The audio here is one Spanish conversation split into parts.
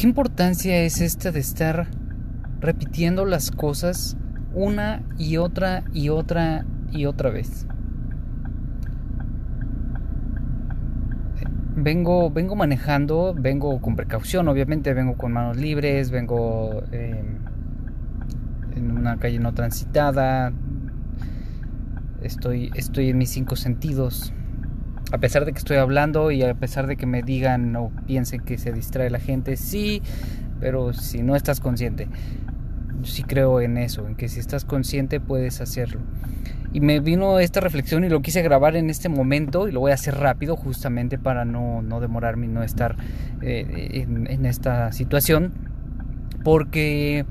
¿Qué importancia es esta de estar repitiendo las cosas una y otra y otra y otra vez? Vengo, vengo manejando, vengo con precaución, obviamente, vengo con manos libres, vengo eh, en una calle no transitada, estoy, estoy en mis cinco sentidos. A pesar de que estoy hablando y a pesar de que me digan o piensen que se distrae la gente, sí, pero si no estás consciente, sí creo en eso, en que si estás consciente puedes hacerlo. Y me vino esta reflexión y lo quise grabar en este momento y lo voy a hacer rápido justamente para no, no demorarme y no estar eh, en esta situación. Porque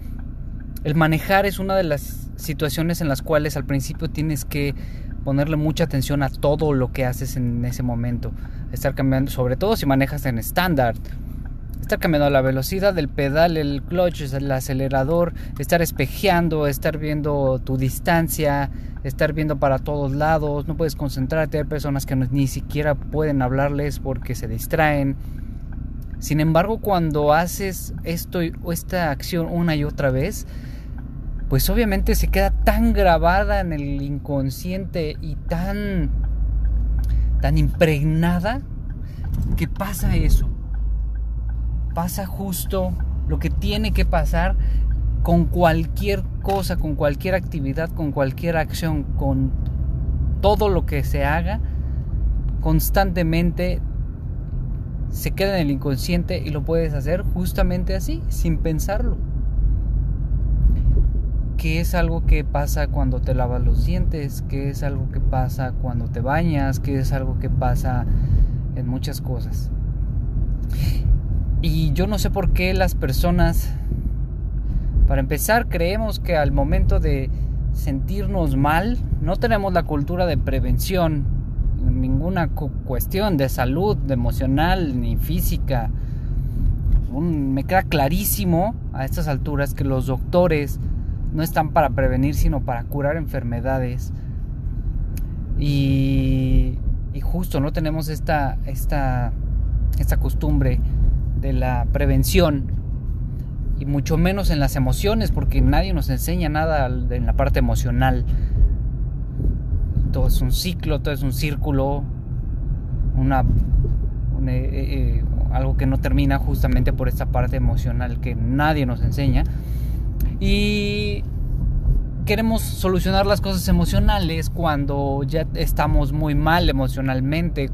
el manejar es una de las situaciones en las cuales al principio tienes que ponerle mucha atención a todo lo que haces en ese momento. Estar cambiando, sobre todo si manejas en estándar. Estar cambiando la velocidad del pedal, el clutch, el acelerador, estar espejeando, estar viendo tu distancia, estar viendo para todos lados, no puedes concentrarte, hay personas que ni siquiera pueden hablarles porque se distraen. Sin embargo, cuando haces esto o esta acción una y otra vez, pues obviamente se queda tan grabada en el inconsciente y tan tan impregnada que pasa eso. Pasa justo lo que tiene que pasar con cualquier cosa, con cualquier actividad, con cualquier acción, con todo lo que se haga, constantemente se queda en el inconsciente y lo puedes hacer justamente así, sin pensarlo que es algo que pasa cuando te lavas los dientes, que es algo que pasa cuando te bañas, que es algo que pasa en muchas cosas. Y yo no sé por qué las personas, para empezar, creemos que al momento de sentirnos mal, no tenemos la cultura de prevención, ninguna cuestión de salud emocional ni física. me queda clarísimo a estas alturas que los doctores no están para prevenir, sino para curar enfermedades. Y, justo no tenemos esta, esta, esta costumbre de la prevención y mucho menos en las emociones porque nadie nos enseña nada en la parte emocional. Todo es un ciclo, todo es un círculo, una, eh, eh, algo que no termina justamente por esta parte emocional que nadie nos enseña. Y queremos solucionar las cosas emocionales cuando ya estamos muy mal emocionalmente.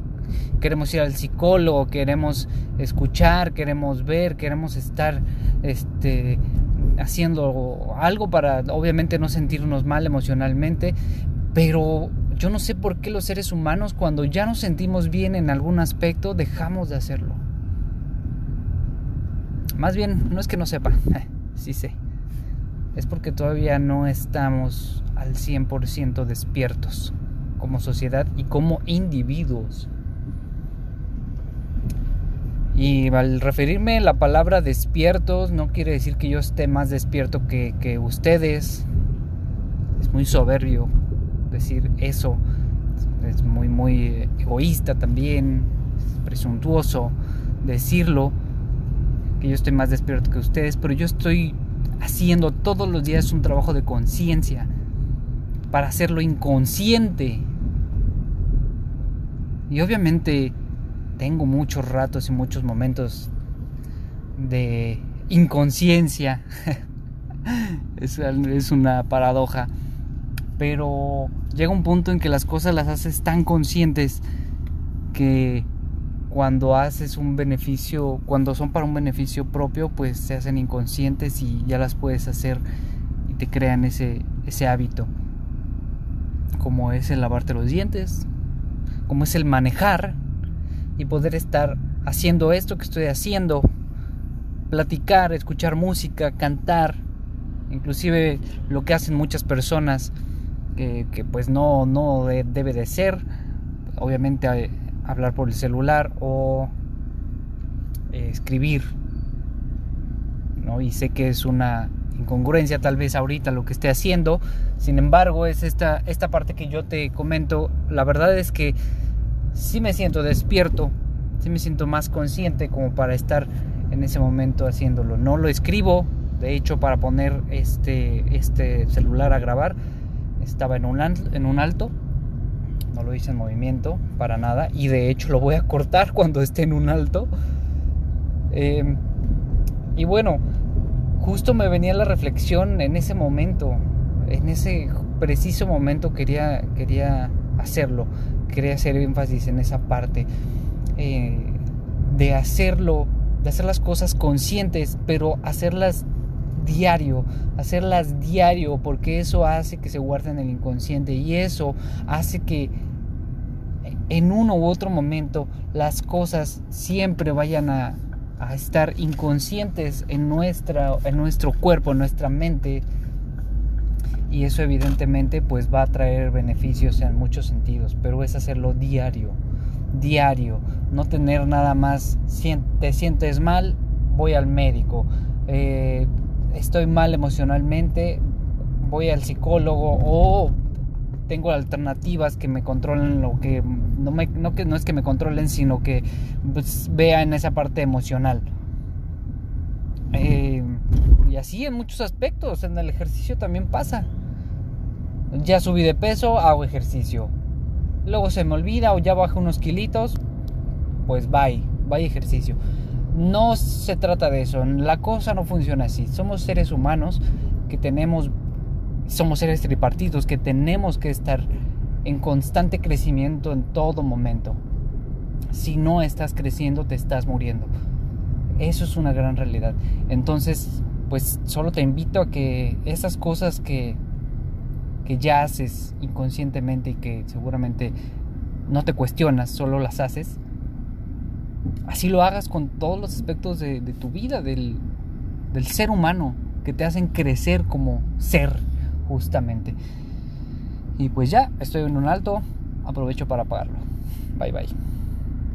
Queremos ir al psicólogo, queremos escuchar, queremos ver, queremos estar este, haciendo algo para obviamente no sentirnos mal emocionalmente. Pero yo no sé por qué los seres humanos cuando ya nos sentimos bien en algún aspecto dejamos de hacerlo. Más bien, no es que no sepa, sí sé es porque todavía no estamos al 100% despiertos como sociedad y como individuos. Y al referirme a la palabra despiertos, no quiere decir que yo esté más despierto que, ustedes. Es muy soberbio decir eso. Es muy, muy egoísta también. Es presuntuoso decirlo. Que yo estoy más despierto que ustedes. Pero yo estoy haciendo todos los días un trabajo de conciencia para hacerlo inconsciente. Y obviamente tengo muchos ratos y muchos momentos de inconsciencia. es, una paradoja. Pero llega un punto en que las cosas las haces tan conscientes que cuando haces un beneficio, cuando son para un beneficio propio, pues se hacen inconscientes y ya las puedes hacer y te crean ese, ese hábito. Como es el lavarte los dientes, como es el manejar y poder estar haciendo esto que estoy haciendo, platicar, escuchar música, cantar, inclusive lo que hacen muchas personas que, pues no, no debe de ser. Obviamente hablar por el celular o eh, escribir. ¿no? Y sé que es una incongruencia tal vez ahorita lo que esté haciendo. Sin embargo, es esta, esta parte que yo te comento. La verdad es que sí me siento despierto, sí me siento más consciente como para estar en ese momento haciéndolo. No lo escribo, de hecho para poner este, este celular a grabar estaba en un, en un alto, no lo hice en movimiento para nada y de hecho lo voy a cortar cuando esté en un alto. Em, y bueno, justo me venía la reflexión en ese momento, en ese preciso momento quería, quería hacerlo, quería hacer énfasis en esa parte eh, de hacerlo, de hacer las cosas conscientes, pero hacerlas diario, hacerlas diario, porque eso hace que se guarden en el inconsciente y eso hace que en uno u otro momento las cosas siempre vayan a, a estar inconscientes en, nuestra, en nuestro cuerpo, en nuestra mente. Y eso evidentemente pues va a traer beneficios en muchos sentidos, pero es hacerlo diario, diario, no tener nada más, te sientes mal, voy al médico, eh, estoy mal emocionalmente, voy al psicólogo o tengo alternativas que me controlen lo que no, me, no, que, no es que me controlen, sino que pues, vea en esa parte emocional. Eh, y así en muchos aspectos, en el ejercicio también pasa. Ya subí de peso, hago ejercicio. Luego se me olvida o ya bajé unos kilitos, pues bye, bye ejercicio. No se trata de eso, la cosa no funciona así. Somos seres humanos que tenemos somos seres tripartitos que tenemos que estar en constante crecimiento en todo momento. Si no estás creciendo, te estás muriendo. Eso es una gran realidad. Entonces, pues solo te invito a que esas cosas que, que ya haces inconscientemente y que seguramente no te cuestionas, solo las haces, así lo hagas con todos los aspectos de, tu vida, del, del ser humano, que te hacen crecer como ser justamente. Y pues ya, estoy en un alto, aprovecho para apagarlo. Bye bye.